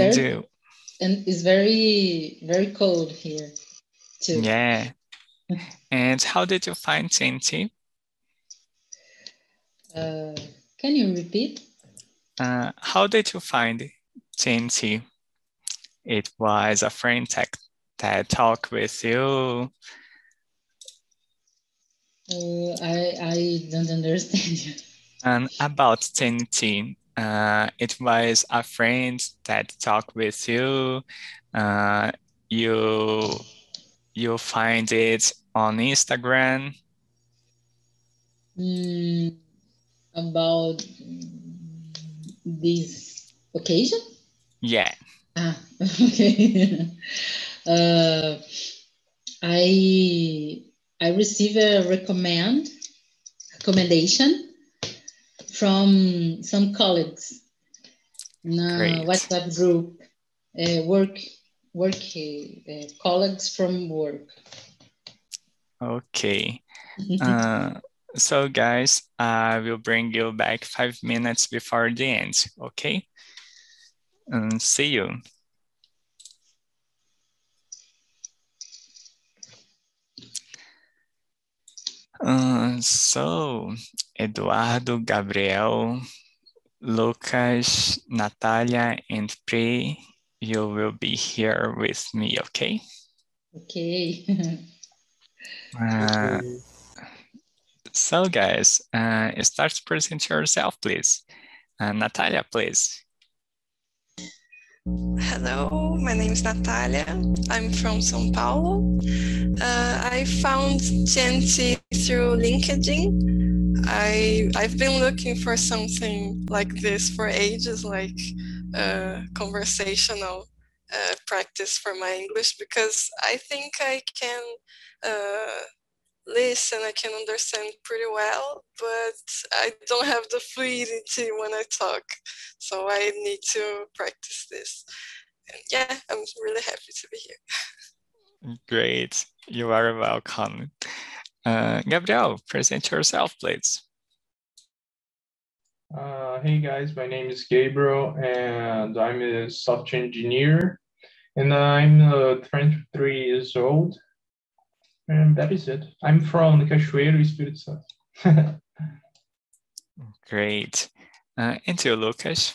Very, uh, and it's very very cold here too. yeah. And how did you find TNT? Uh, can you repeat? Uh, how did you find TNT? It was a friend that, that talked with you. Uh, I I don't understand you. And about TNT, uh, it was a friend that talked with you. Uh, you you find it on Instagram. Mm, about this occasion? Yeah. Ah, okay. uh, I I receive a recommend recommendation from some colleagues in a Great. WhatsApp group, uh, work work uh, colleagues from work. Okay. Uh, so guys, I will bring you back five minutes before the end. Okay. And see you. Uh, so, Eduardo, Gabriel, Lucas, Natalia, and Pri, you will be here with me, okay? okay. Uh, so, guys, uh, start to present yourself, please. Uh, Natalia, please. Hello, my name is Natalia. I'm from São Paulo. Uh, I found TNT through LinkedIn. I I've been looking for something like this for ages, like uh, conversational uh, practice for my English, because I think I can uh, listen, I can understand pretty well, but I don't have the fluidity when I talk. So I need to practice this. And yeah, I'm really happy to be here. Great. You are welcome. Uh, Gabriel, present yourself, please. Uh, hey guys, my name is Gabriel and I'm a software engineer and I'm uh, 23 years old. And that is it. I'm from Cachoeiro, Espírito Santo. Great. Uh, and you, Lucas.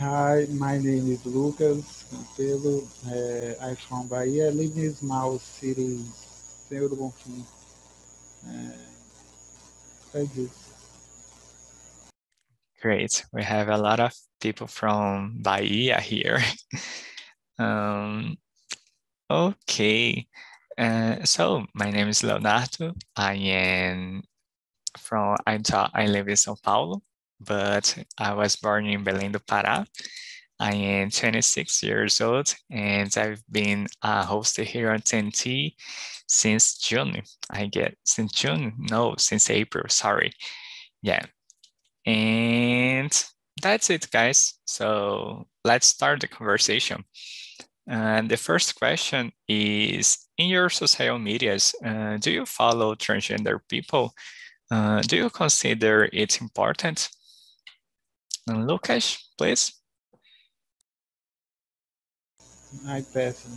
Hi, my name is Lucas Campelo. Uh, I'm from Bahia. I live in a small city, Senhor do. Uh, thank you. Great. We have a lot of people from Bahia here. um, okay. Uh, so my name is Leonardo. I am from, I, I live in São Paulo, but I was born in Belém do Pará. I am 26 years old and I've been a host here on TNT since June. I get since June? No, since April, sorry. Yeah. And that's it, guys. So let's start the conversation. And the first question is in your social medias, uh, do you follow transgender people? Uh, do you consider it important? And Lucas, please. I person.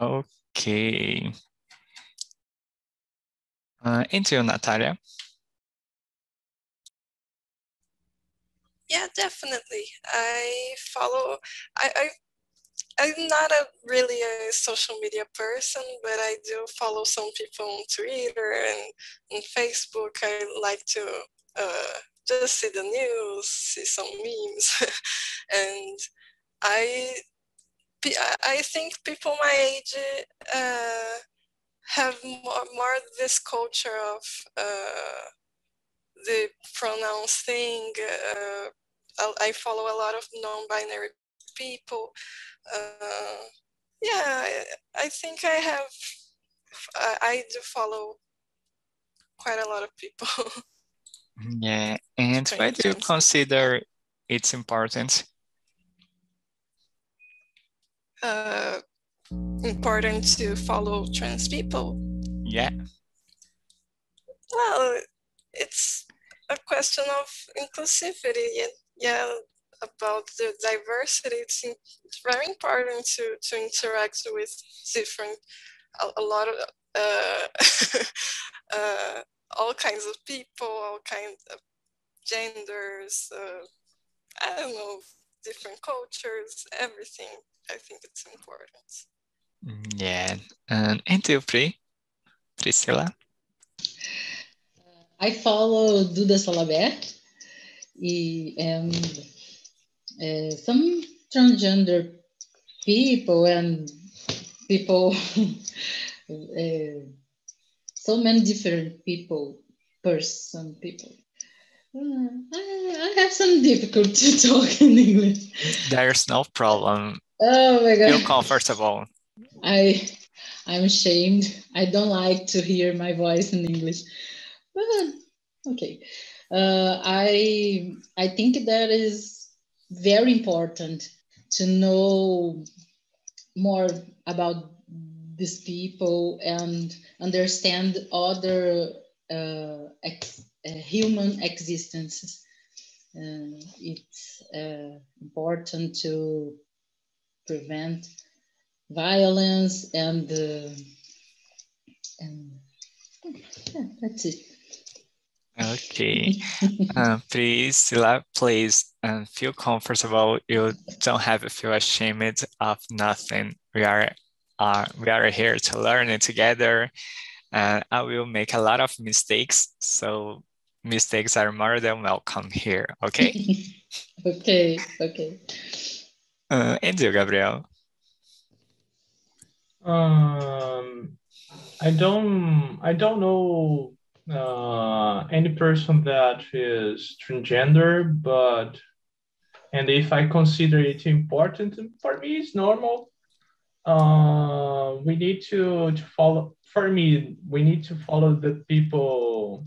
Okay. Uh, and you, Natalia. Yeah, definitely. I follow. I, I I'm not a really a social media person, but I do follow some people on Twitter and on Facebook. I like to uh, just see the news, see some memes, and I I think people my age uh, have more, more this culture of uh, the pronouns thing. Uh, I follow a lot of non-binary people. Uh, yeah, I, I, think I have. I, I do follow quite a lot of people. Yeah, and why do you consider it's important? Uh, important to follow trans people. Yeah. Well, it's a question of inclusivity. Yeah, yeah about the diversity. It's, it's very important to, to interact with different, a, a lot of, uh, uh, all kinds of people, all kinds of genders, uh, I don't know, different cultures, everything. I think it's important. Mm, yeah. Um, and you, Pri? Priscila? I follow Duda Salabert and uh, some transgender people and people, uh, so many different people, person, people. Uh, I, I have some difficulty to talk in English. There's no problem. Oh my god. Feel comfortable. I I'm ashamed. I don't like to hear my voice in English. But okay. Uh, I I think that is very important to know more about these people and understand other uh, ex, uh, human existences. It's uh, important to prevent violence and uh, and yeah, that's it. Okay. uh, Priscila, please um, feel comfortable. You don't have to feel ashamed of nothing. We are uh, we are here to learn it together. And I will make a lot of mistakes. So mistakes are more than welcome here. Okay. okay. Okay. Uh, and you, Gabriel. Um, I don't. I don't know uh, any person that is transgender, but and if I consider it important for me, it's normal. Uh, we need to, to follow. For me, we need to follow the people.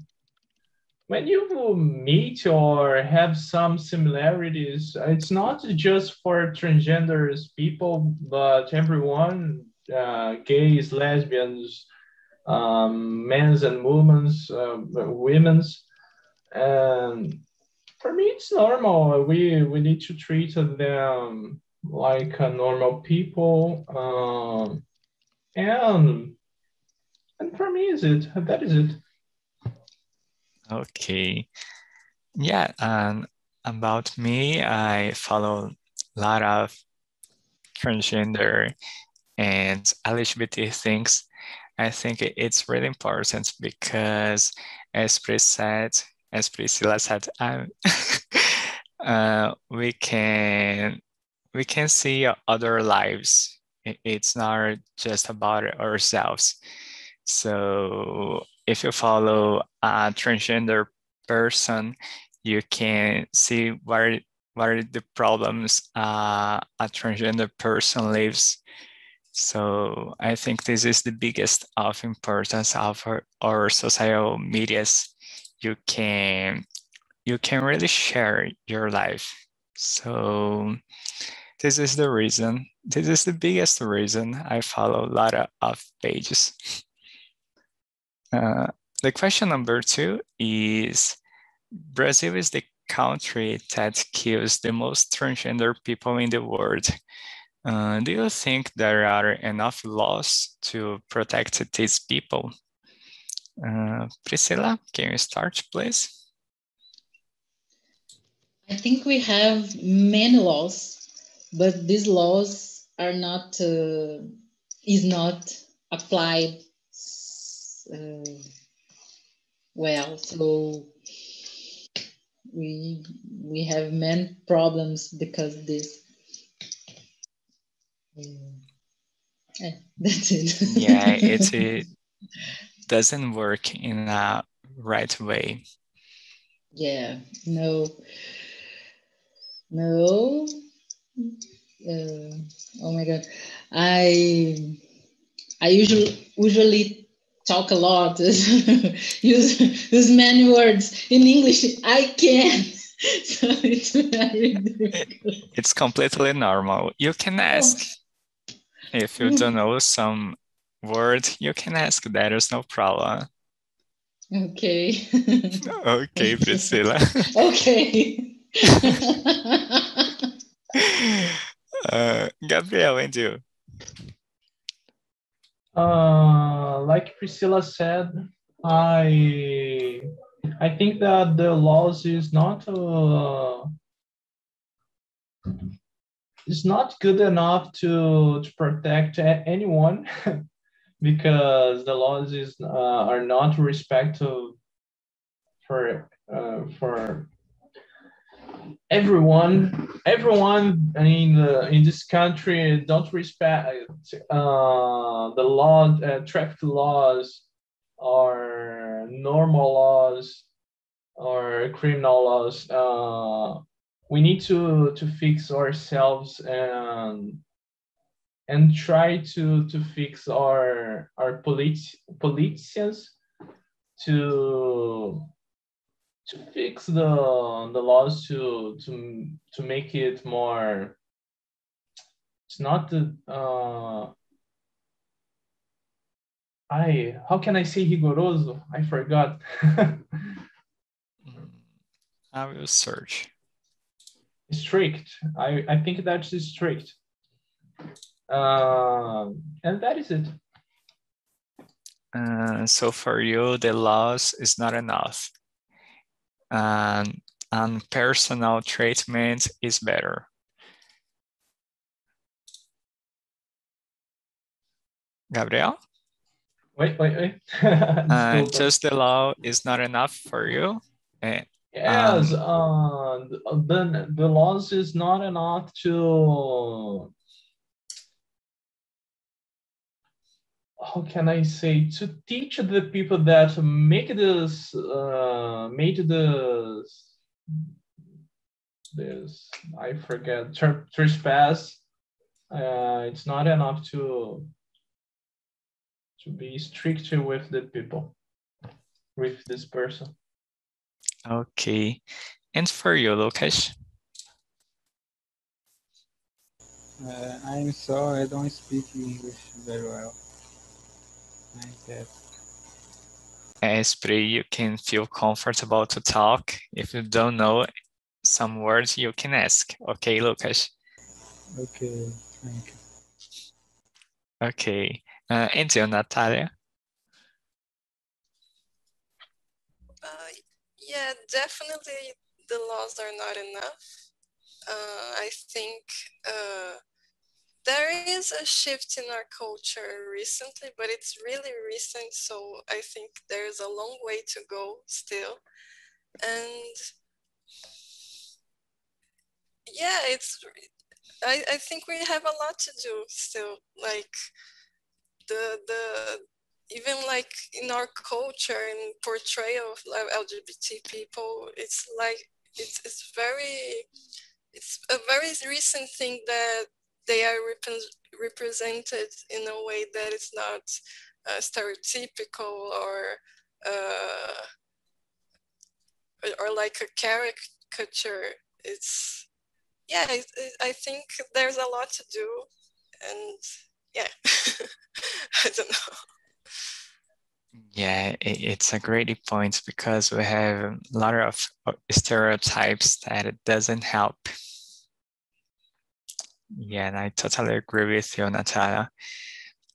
When you meet or have some similarities, it's not just for transgenders people, but everyone, uh, gays, lesbians, um, men's and women's, uh, women's, and for me it's normal. We we need to treat them like a normal people, um, and and for me is it that is it. Okay, yeah, and about me, I follow a lot of transgender and LGBT things I think it's really important because, as Pris said, as Priscila said, um, uh, we can we can see other lives. It's not just about ourselves. So if you follow a transgender person, you can see where where the problems uh, a transgender person lives so I think this is the biggest of importance of our, our social medias. You can you can really share your life. So this is the reason. This is the biggest reason I follow a lot of pages. Uh, the question number two is Brazil is the country that kills the most transgender people in the world. Uh, do you think there are enough laws to protect these people? Uh, Priscila, can you start, please? I think we have many laws, but these laws are not uh, is not applied uh, well. So we we have many problems because this. Yeah, that's it. yeah, it, it doesn't work in a right way. Yeah, no, no. Uh, oh my god, I I usually usually talk a lot, use use many words in English. I can. So it's very difficult. It's completely normal. You can ask. If you don't know some word, you can ask. There is no problem. Okay. okay, Priscila. okay. uh, Gabriel, and you? Uh, like Priscila said, I I think that the laws is not uh, is not good enough to to protect anyone because the laws is uh, are not respect for uh, for everyone everyone in the in this country don't respect uh, the law uh, traffic laws or normal laws or criminal laws. Uh, we need to to fix ourselves and and try to to fix our our polit- politicians to to fix the the laws to to to make it more it's not the uh I how can I say rigoroso? I forgot. Mm, I will search. Strict. I, I think that's strict. Uh, and that is it. Uh, so for you, the laws is not enough. And, and personal treatment is better. Gabriel? Wait, wait, wait. uh, just the law is not enough for you? Uh, yes, um, uh, the, the laws is not enough to how can I say to teach the people that make this uh, made this this I forget trespass. Uh, it's not enough to to be strict with the people with this person. Okay, and for you, Lucas. Uh, I'm sorry, I don't speak English very well. As Pri, you can feel comfortable to talk. If you don't know some words, you can ask. Okay, Lucas? Okay, thank you. Okay. Uh, and you, Natalia? Uh, yeah, definitely the laws are not enough. Uh, I think uh, there is a shift in our culture recently, but it's really recent. So I think there's a long way to go still. And yeah, it's, I, I think we have a lot to do still. Like the, the, even like in our culture and portrayal of LGBT people, it's like, it's, it's very, it's a very recent thing that they are rep- represented in a way that is not uh, stereotypical or uh, or like a caricature. It's yeah, it, it, I think there's a lot to do, and yeah, I don't know. Yeah, it's a great point because we have a lot of stereotypes that it doesn't help yeah, and I totally agree with you, Natalia.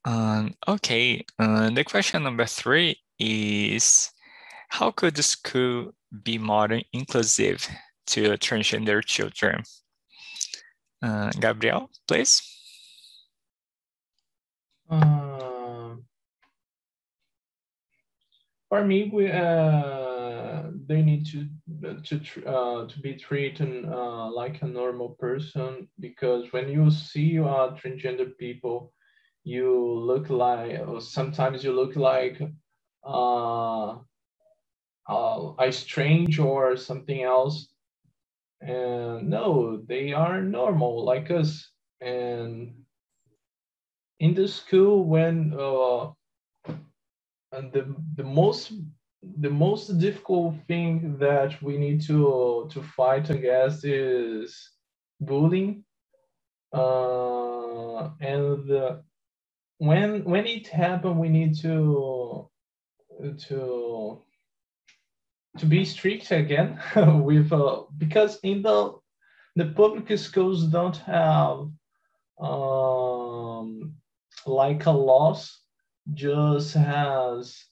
Um, okay, uh, the question number three is, how could the school be more inclusive to transgender children? Uh, Gabriel, please. Uh, for me, we uh, they need to to uh, to be treated uh, like a normal person because when you see uh, transgender people, you look like or sometimes you look like uh, uh, a strange or something else. And no, they are normal like us. And in the school, when uh, and the the most the most difficult thing that we need to to fight against is bullying. Uh, and uh, when when it happens we need to to to be strict again with uh, because in the the public schools don't have um, like a loss just has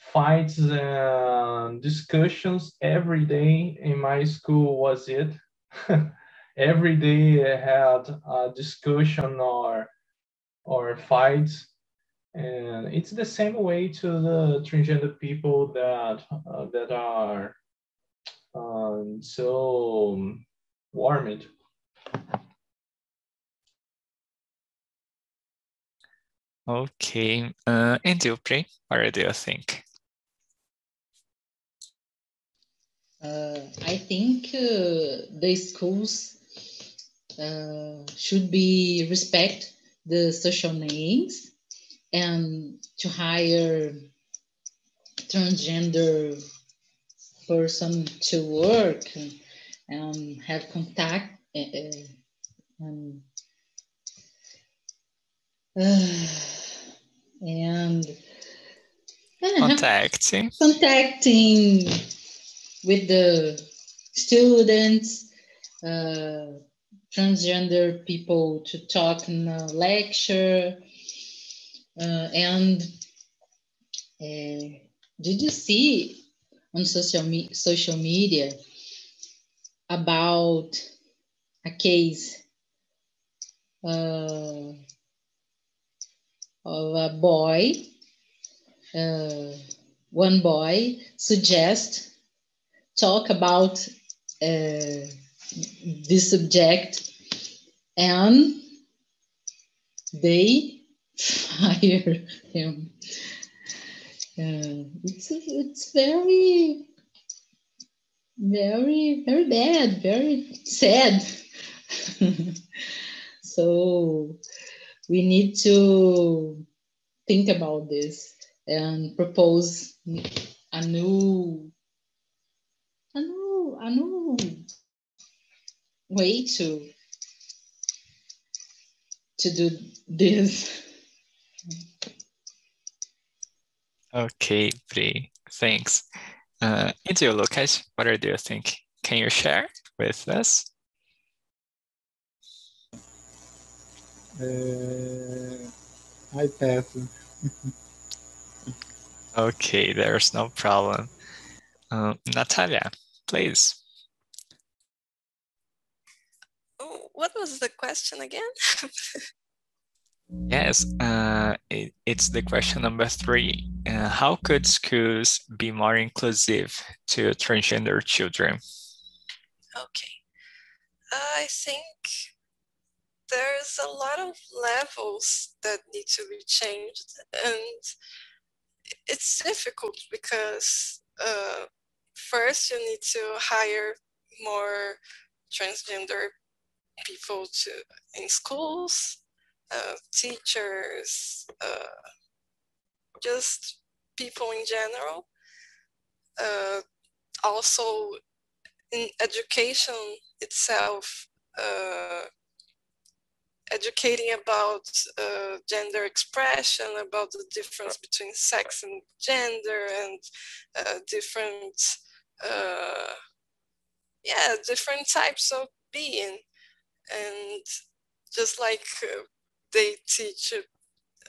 fights and discussions every day in my school was it every day I had a discussion or or fights and it's the same way to the transgender people that uh, that are um, so warmed. Okay, uh, and you, Pri, what do you think? I think uh, the schools uh, should be respect the social names and to hire transgender person to work and have contact uh, and uh, and contacting. Contacting with the students uh, transgender people to talk in a lecture uh, and uh, did you see on social, me social media about a case uh, of a boy uh, one boy suggest talk about uh, this subject and they fire him. Uh, it's it's very very very bad, very sad. so we need to think about this and propose a new a new a new way to to do this. Okay, Pri, thanks. Uh, and you, Lucas, what do you think? Can you share with us? Uh, I pass. okay, there's no problem. Uh, Natalia, please. what was the question again? yes, uh, it, it's the question number three. Uh, how could schools be more inclusive to transgender children? Okay. I think there's a lot of levels that need to be changed and it's difficult because uh, first you need to hire more transgender people to in schools, uh, teachers, uh, just people in general. Uh, also, in education itself, uh, educating about uh, gender expression, about the difference between sex and gender, and uh, yeah, different types of being and just like uh, they teach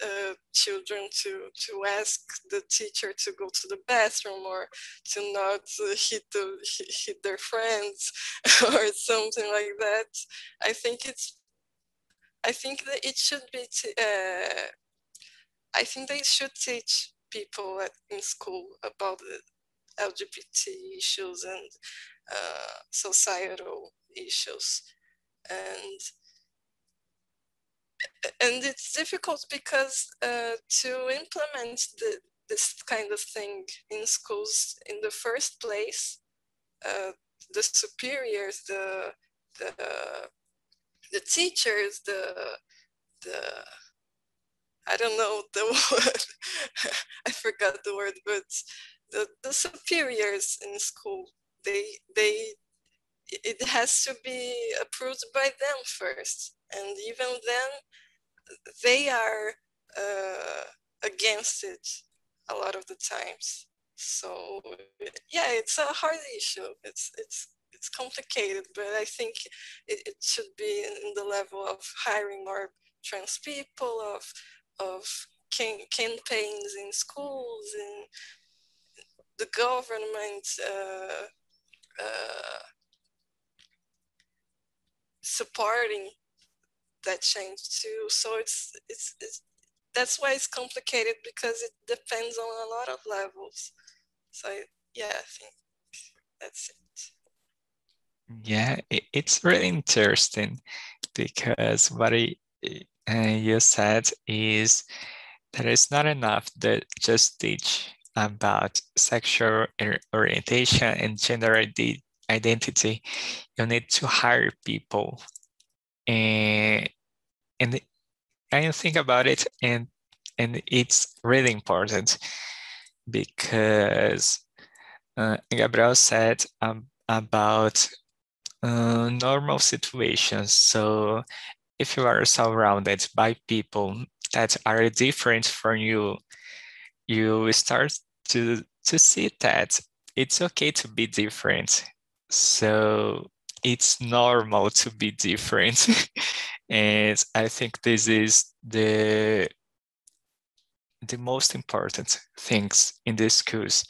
uh, children to to ask the teacher to go to the bathroom or to not hit the hit their friends or something like that. I think it's I think that it should be. Uh, I think they should teach people at, in school about LGBT issues and uh, societal issues. And and it's difficult because uh, to implement the, this kind of thing in schools in the first place, uh, the superiors, the the the teachers, the the I don't know the word, I forgot the word, but the, the superiors in school, they they it has to be approved by them first. And even then, they are uh, against it a lot of the times. So yeah, it's a hard issue. It's it's it's complicated, but I think it, it should be in the level of hiring more trans people, of of campaigns in schools, in the government uh, uh, supporting that change too. So it's, it's it's that's why it's complicated because it depends on a lot of levels. So yeah, I think that's it. Yeah, it's really interesting because what uh, you said is that it's not enough that just teach about sexual orientation and gender identity. You need to hire people, and and I think about it, and and it's really important because uh, Gabriel said um, about uh, normal situations. So if you are surrounded by people that are different from you, you start to, to see that it's okay to be different. So it's normal to be different. and I think this is the the most important things in the schools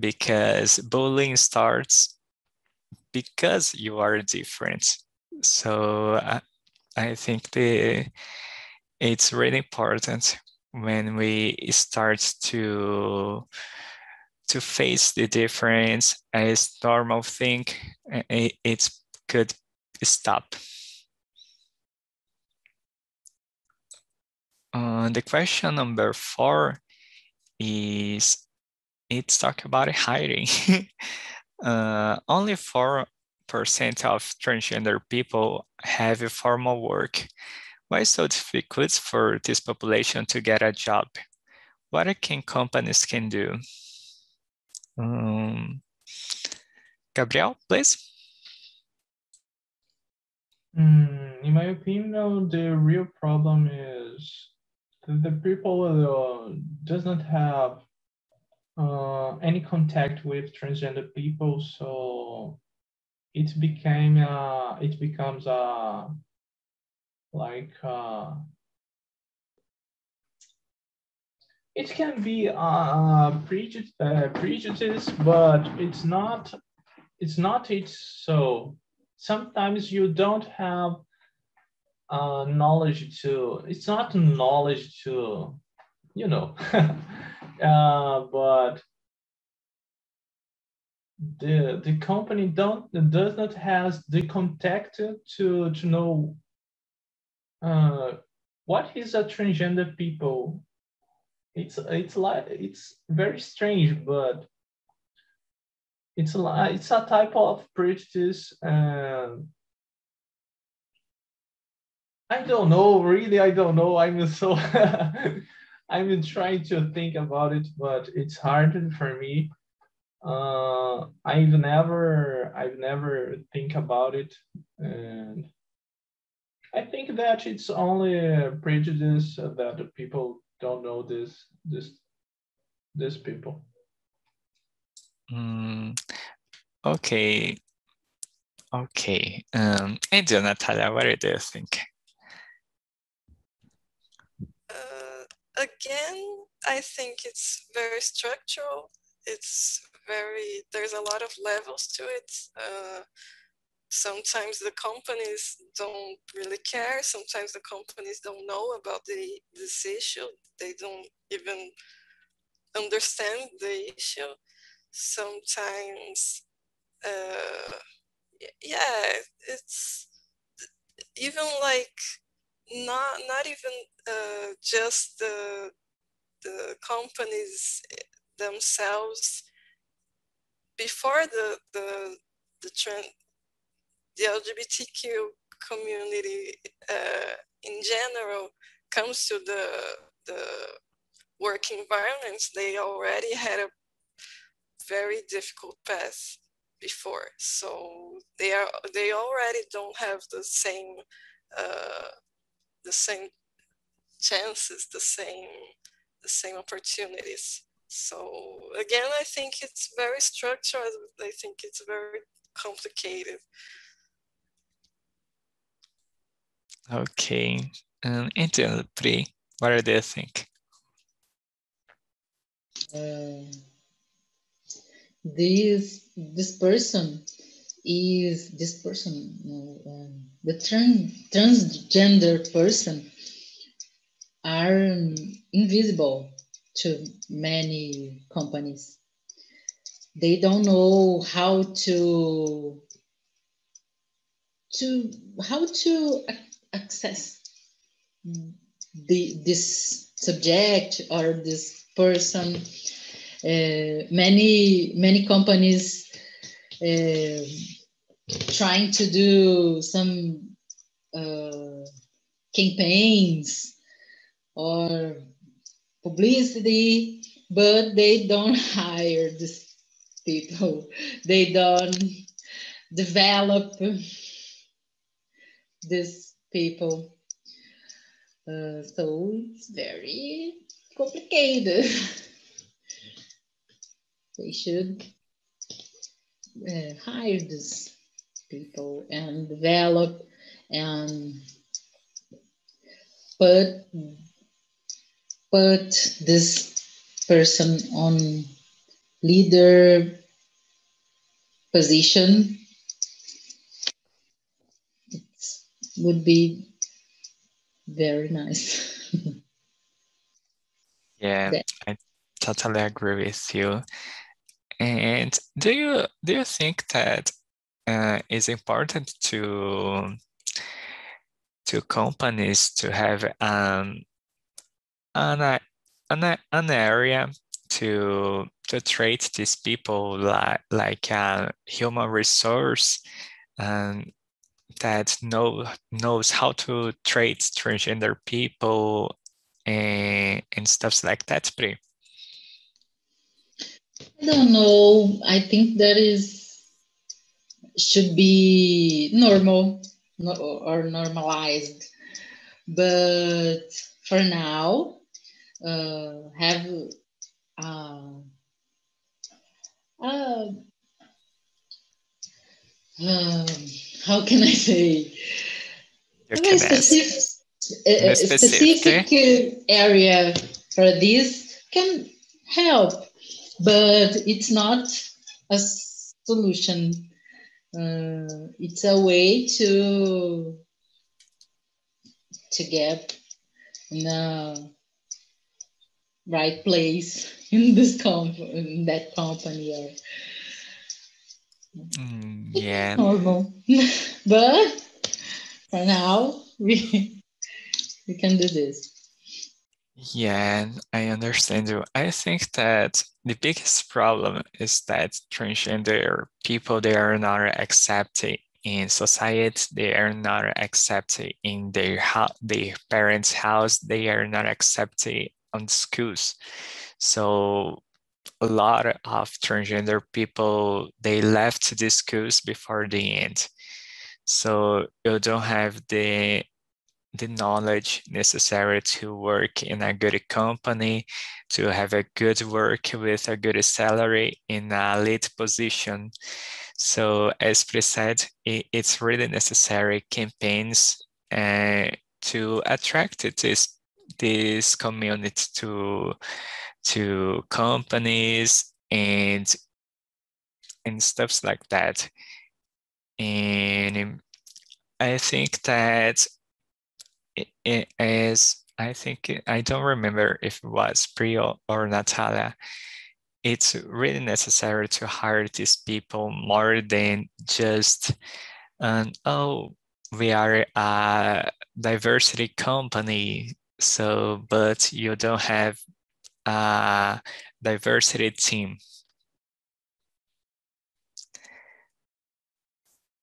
because bullying starts because you are different. So I, I think the it's really important when we start to to face the difference as normal thing it, could stop uh, the question number four is it's talk about hiring uh, only 4% of transgender people have a formal work. Why so difficult for this population to get a job? What can companies can do? Um, Gabriel, please. Mm, in my opinion, the real problem is the people uh, does not have uh, any contact with transgender people, so it became uh, it becomes a uh, like uh, it can be uh, prejudice, uh, prejudice, but it's not it's not it so. Sometimes you don't have uh, knowledge to it's not knowledge to you know uh, but the the company don't does not has the contact to to know uh, what is a transgender people. It's it's like it's very strange, but it's a it's a type of prejudice and I don't know really I don't know I'm so I'm trying to think about it, but it's hard for me. Uh, I've never, I've never think about it, and I think that it's only a prejudice that people don't know this, this, this people. Mm, okay. Okay. Um, and you, Natalia, what do you think? again, I think it's very structural. It's very, there's a lot of levels to it. Uh, sometimes the companies don't really care. Sometimes the companies don't know about the, this issue. They don't even understand the issue. Sometimes, uh, yeah, it's even like not not even uh, just the the companies themselves before the the the trend the LGBTQ community uh, in general comes to the the work environments, they already had a very difficult path before. So they are they already don't have the same uh, the same chances, the same the same opportunities. So again, I think it's very structured. I think it's very complicated. Okay. and então, Pri, what do you think? Uh, this this person is this person um, the trans transgender person are invisible to many companies they don't know how to to how to access the this subject or this person uh, many many companies uh, trying to do some uh, campaigns or publicity, but they don't hire these people. They don't develop these people. Uh, so it's very complicated. they should uh, hire these people and develop and put put this person on leader position it would be very nice. Yeah i totally agree with you. And do you do you think that uh, it's important to to companies to have um, an, an, an area to to treat these people like like a human resource and that know knows how to treat transgender people and, and stuff like that, Pri? I don't know. I think that is should be normal or normalized. But for now, uh, have uh, uh, um, how can I say? You a specific, a, a specific, specific area for this can help, but it's not a solution. Uh, it's a way to to get in the right place in this comp in that company or Mm, yeah. normal. but for now, we we can do this. Yeah, I understand you. I think that the biggest problem is that transgender people they are not accepted in society. They are not accepted in their their parents' house. They are not accepted on schools. So a lot of transgender people they left the schools before the end. So you don't have the the knowledge necessary to work in a good company to have a good work with a good salary in a lead position. So as Pri said it, it's really necessary campaigns uh, to attract this this community to to companies and and stuffs like that. And I think that it, is, I think, I don't remember if it was Pri or Natalia, it's really necessary to hire these people more than just, um, oh, we are a diversity company, so, but you don't have a diversity team.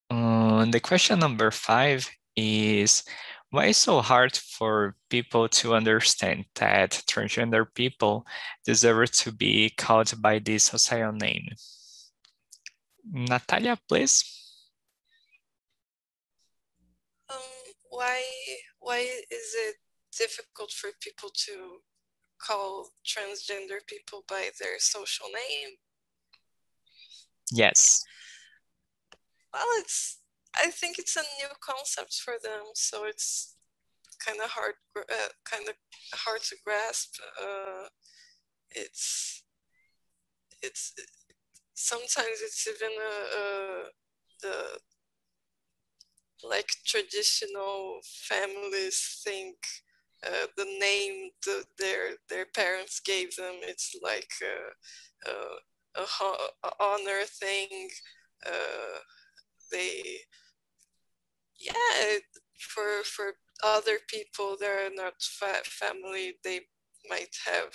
Um, the question number five is why is so hard for people to understand that transgender people deserve to be called by this social name? Natalia, please. Um, why why is it difficult for people to call transgender people by their social name. Yes. Well, it's I think it's a new concept for them, so it's kind of hard, uh, kind of hard to grasp. Uh, it's it's sometimes it's even a, a, the like traditional families think uh, the name the, their their parents gave them. It's like a, a, a honor thing. Uh, they yeah for for other people that are not fa- family they might have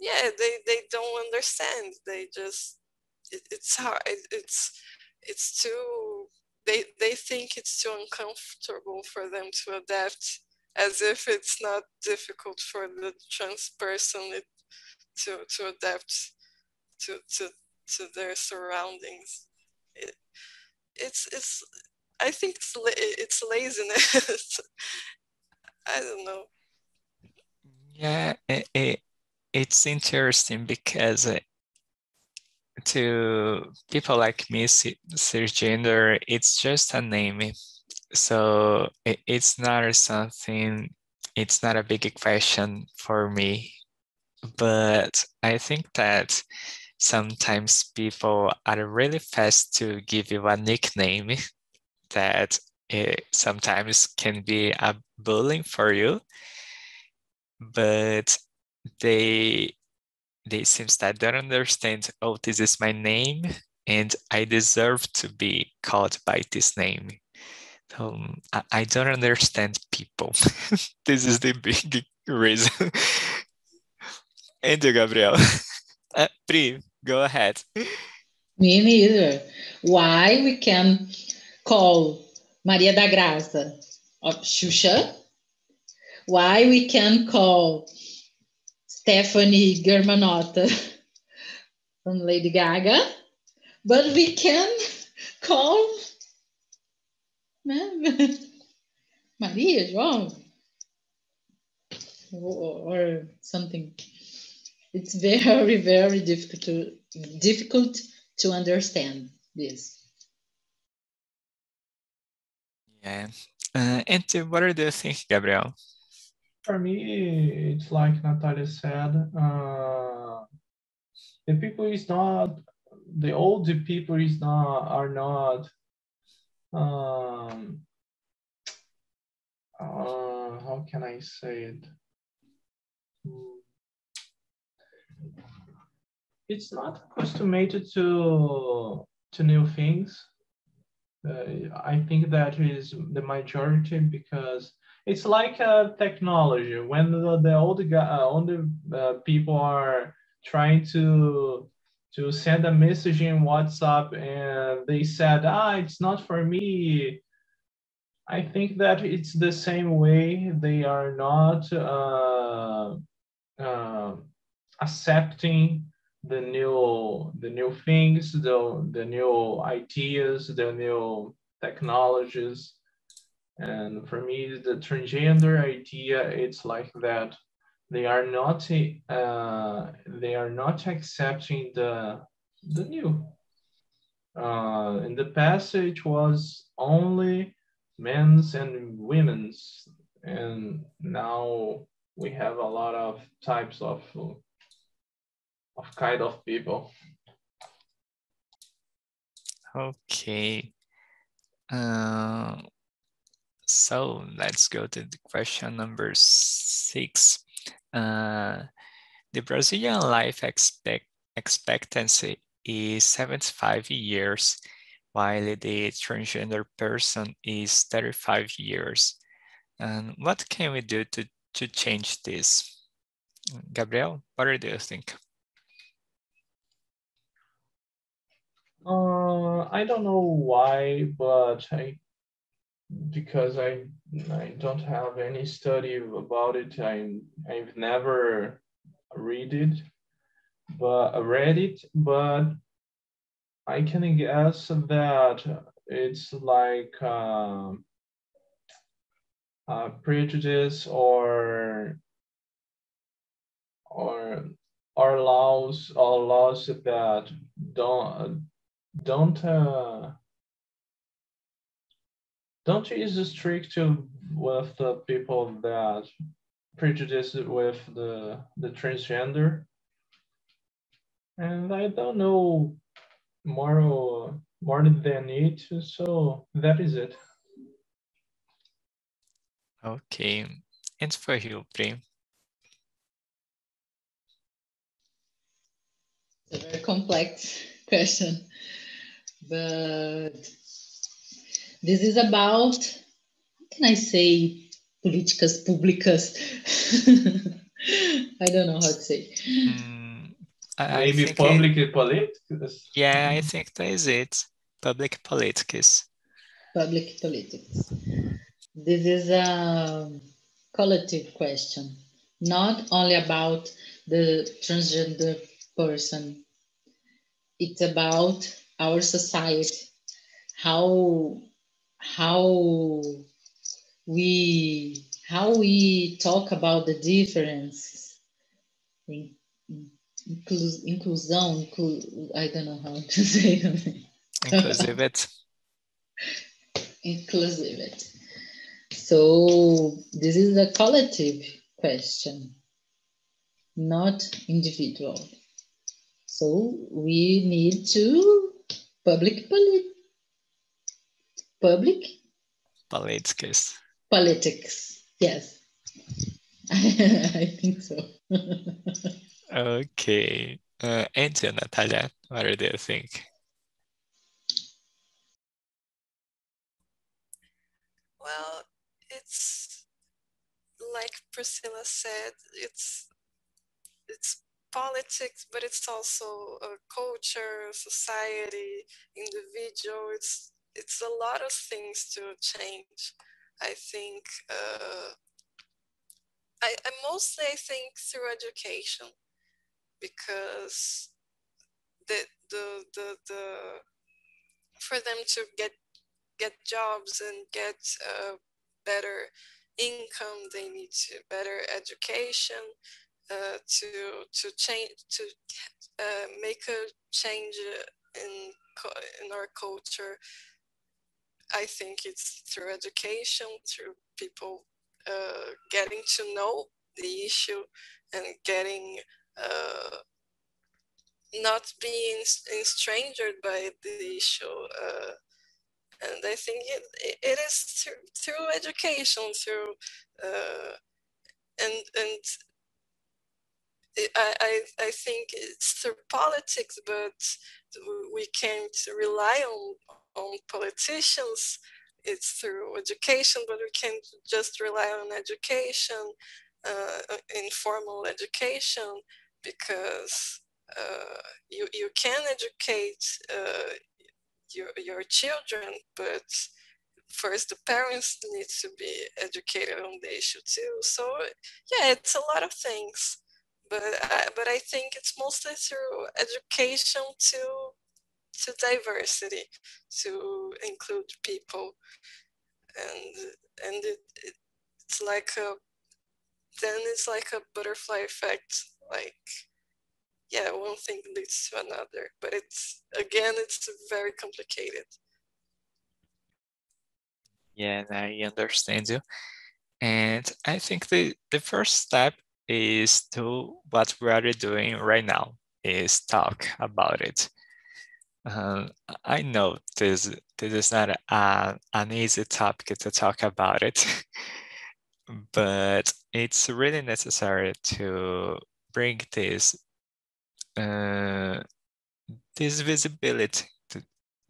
yeah they they don't understand. They just it, it's hard it, it's it's too they they think it's too uncomfortable for them to adapt as if it's not difficult for the trans person it, to to adapt to to to their surroundings. It, it's it's i think it's it's laziness. I don't know. Yeah it, it, it's interesting because uh, to people like me, cisgender, it's just a name. So it, it's not something, it's not a big question for me. But I think that sometimes people are really fast to give you a nickname that it sometimes can be a bullying for you. But they they seems that don't understand, oh, this is my name and I deserve to be called by this name. Um, I, I don't understand people. this is the big reason. and you, Gabriel. Uh, Pri, go ahead. Me neither. Why we can call Maria da Graça of Xuxa? Why we can call Stefani Germanotta from Lady Gaga, but we can call Maria João or, or something. It's very, very difficult to, difficult to understand this. Yeah. Uh, and what do you think, Gabriel? for me, it's like Natalia said, uh, the people is not, the old people is not, are not, um, uh, how can I say it? It's not accustomed to to new things. Uh, I think that is the majority because it's like a technology when the, the old uh, older uh, people are trying to to send a message in WhatsApp and they said, ah, it's not for me. I think that it's the same way. They are not uh, uh, accepting the new the new things, the the new ideas, the new technologies. And for me, the transgender idea, it's like that they are not uh, they are not accepting the the new. Uh, in the past, it was only men's and women's, and now we have a lot of types of of kind of people. Okay. Uh, so let's go to the question number six. Uh, the Brazilian life expect expectancy is 75 years, while the transgender person is 35 years. And what can we do to, to change this? Gabriel, what do you think? Uh, I don't know why, but I because I I don't have any study about it. I I've never read it, but read it, but I can guess that it's like uh, a prejudice or or our laws, our laws that don't don't uh, don't use the strict with the people that prejudice with the the transgender. And I don't know more more than it, so that is it. Okay, and for you, Pri. It's a very complex question, but this is about, can I say, políticas públicas? I don't know how to say. Mm, I, Maybe think public it- politics. yeah, I think that is it. Public politics. Public politics. This is a collective question, not only about the transgender person. It's about our society, how how we how we talk about the difference, in, inclus, inclusão, inclu, I don't know how to say it. Inclusivity. inclusivity. So this is a collective question, not individual. So we need to public poli- public politics. politics. Yes, I think so. Okay. Uh, and you, Natalia, what do you think? Well, it's like Priscila said, it's it's politics, but it's also a culture, society, individual. It's it's a lot of things to change. I think uh, I, I mostly I think through education because the the the the for them to get get jobs and get uh, better income they need to better education uh, to to change to uh, make a change in in our culture i think it's through education through people uh, getting to know the issue and getting uh, not being estranged by the issue uh, and I think it, it is through, through education, through uh, and and I, I think it's through politics, but we can't rely on on politicians. It's through education, but we can't just rely on education, uh, informal education, because uh, you you can educate uh, your your children, but first the parents need to be educated on the issue too. So yeah, it's a lot of things, but I, but I think it's mostly through education to to diversity, to include people, and and it, it, it's like a then it's like a butterfly effect, like yeah, one thing leads to another. But it's again, it's very complicated. Yeah, I understand you. And I think the, the first step is to what we are doing right now is talk about it. Um, I know this this is not a, an easy topic to talk about it, but it's really necessary to bring this uh, this visibility to,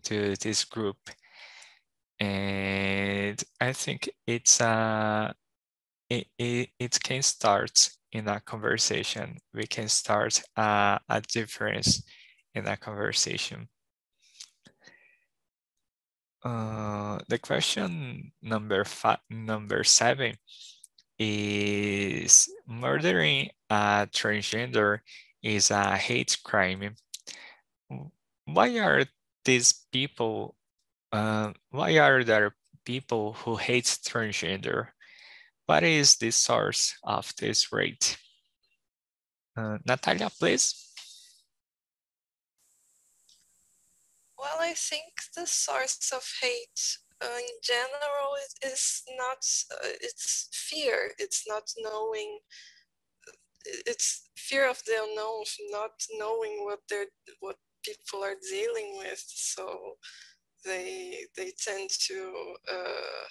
to this group. And I think it's uh, it, it, it can start in a conversation. We can start uh, a difference in a conversation. Uh, the question number five, number seven is murdering a transgender is a hate crime. Why are these people, uh, why are there people who hate transgender? What is the source of this rate? Uh, Natalia, please. Well, I think the source of hate uh, in general is not, uh, it's fear. It's not knowing, it's fear of the unknown, not knowing what they're, what people are dealing with. So they, they tend to, uh,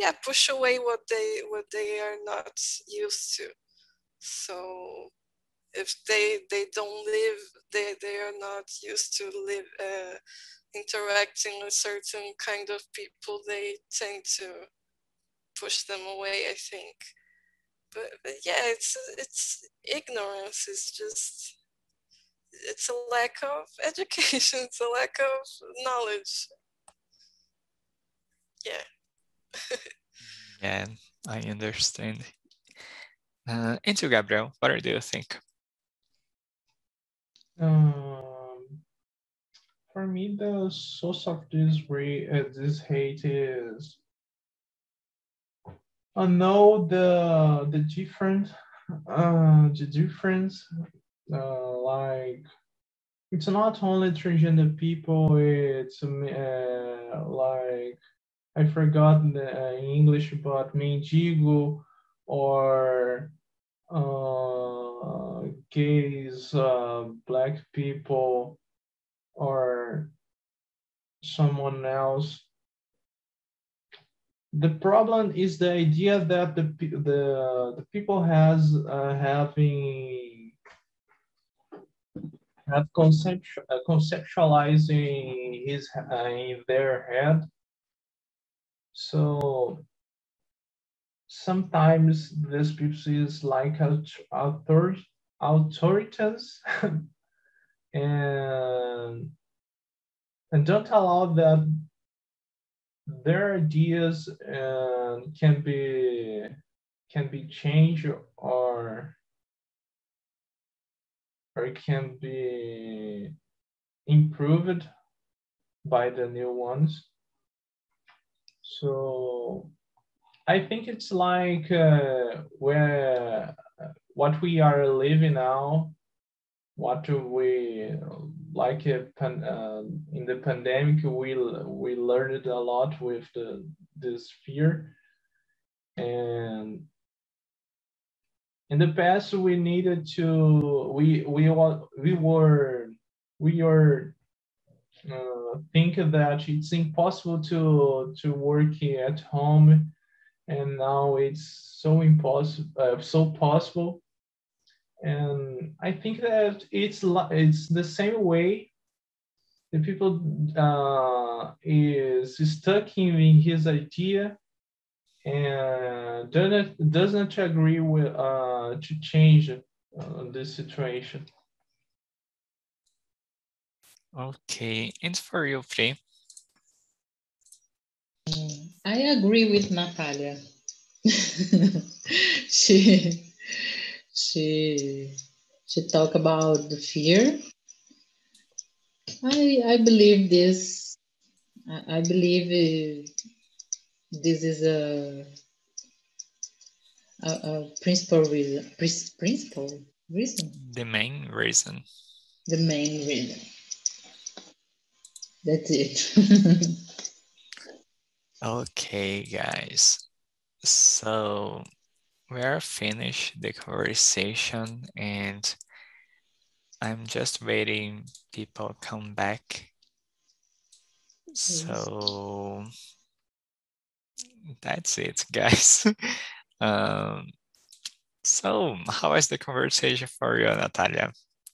yeah, push away what they, what they are not used to. So if they they don't live they they are not used to live uh, interacting with certain kind of people they tend to push them away i think. But, but yeah it's it's ignorance it's just it's a lack of education it's a lack of knowledge. Yeah yeah i understand uh, and you, Gabriel, what do you think? Um, for me, the source of this re uh, this hate is I know the the different uh the difference uh like it's not only transgender people it's uh, like I forgot the uh, English but mendigo or uh, gays, uh, black people, or someone else. The problem is the idea that the the, the people has uh, having have concept, uh, conceptualizing his uh, in their head. So sometimes this people is like author, authorities and and don't allow that their ideas uh, can be can be changed or or can be improved by the new ones so I think it's like uh, where what we are living now, what do we like uh, in the pandemic, we we learned a lot with the this fear, and in the past we needed to we we we were we were uh, think that it's impossible to to work at home and now it's so impossible, uh, so possible. And I think that it's it's the same way the people uh, is stuck in his idea and doesn't doesn't agree with uh, to change uh, this situation. Okay, and for you, Pri. I agree with Natalia. she she she talked about the fear. I I believe this. I, I believe uh, this is a a, a principal reason. Principal reason. The main reason. The main reason. That's it. Okay, guys. So we're finished the conversation and I'm just waiting people come back. So that's it, guys. um, so how was the conversation for you, Natalia?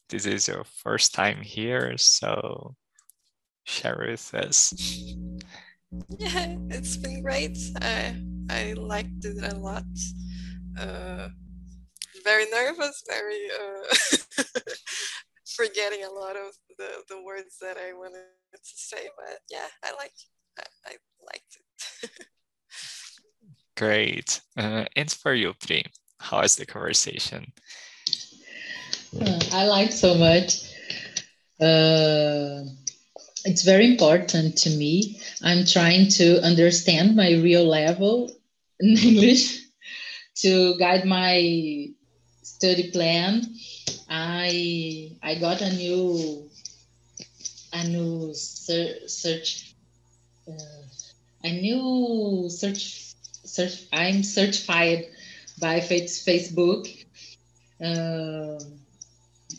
This is your first time here, so share with us. Yeah, it's been great. I I liked it a lot. Uh, very nervous, very uh, forgetting a lot of the, the words that I wanted to say, but yeah, I like I, I liked it. Great. Uh, and for you, Pri, how is the conversation? Uh, I like so much. Uh, it's very important to me. I'm trying to understand my real level in English to guide my study plan, I I got a new a new ser- search uh, a new search search. I'm certified by Facebook. Uh,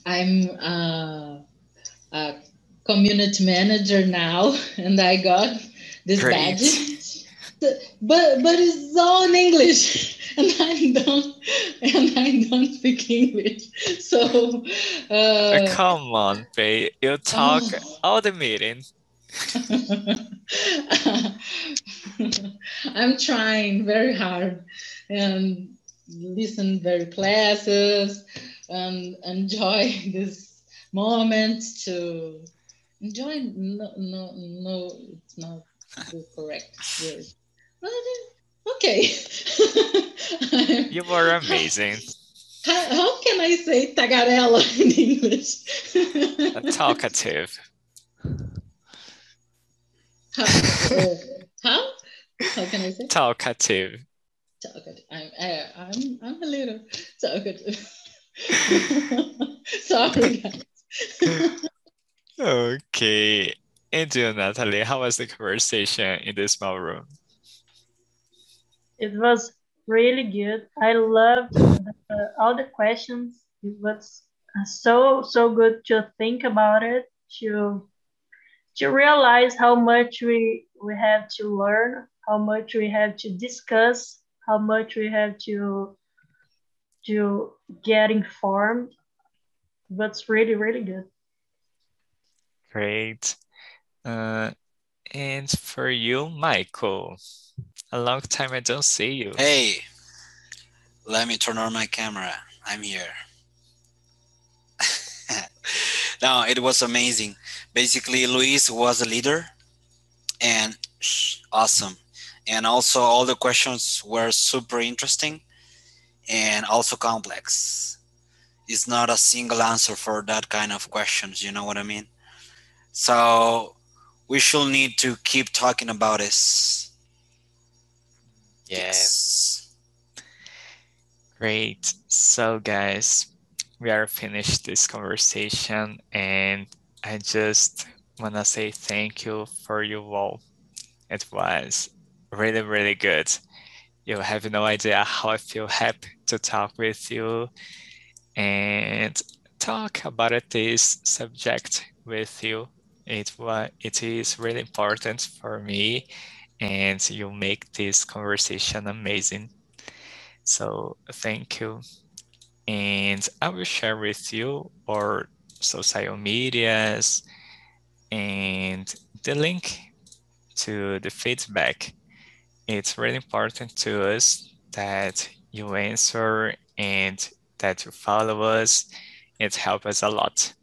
I'm uh, a community manager now, and I got this Great. badge. But but it's all in English, and I don't and I don't speak English. So uh, Uh, come on, babe. You talk Oh. all the meeting. I'm trying very hard and listen very classes and enjoy this moment to enjoy no no no it's not the correct word but uh, okay You were amazing. how, how can I say tagarela in English Talkative. how, uh, how how can I say Talkative. talkative. I'm, I, I'm, I'm a little talkative. Sorry, guys. Okay. And you, Natalie, how was the conversation in the small room? It was really good. I loved the, all the questions. It was uh, so so good to think about it, to to realize how much we we have to learn, how much we have to discuss, how much we have to to get informed. That's really really good. Great. Uh, and for you, Michael, a long time I don't see you. Hey, let me turn on my camera. I'm here. no, it was amazing. Basically, Luis was a leader and awesome. And also, all the questions were super interesting and also complex. It's not a single answer for that kind of questions, you know what I mean? So, we should need to keep talking about this. Yeah. Yes. Great. So, guys, we are finished this conversation, and I just want to say thank you for you all. It was really, really good. You have no idea how I feel happy to talk with you and talk about this subject with you. It it is really important for me, and you make this conversation amazing. So thank you. And I will share with you our social medias and the link to the feedback. It's really important to us that you answer and that you follow us. It helps us a lot.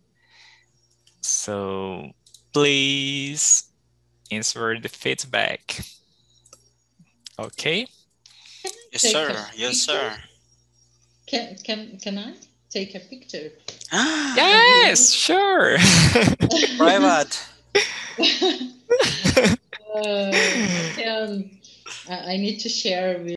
So please insert the feedback. Okay? Yes, sir. Yes, sir. Can, can, can I take a picture? Ah yes, sure. Private. uh, can, I I need to share with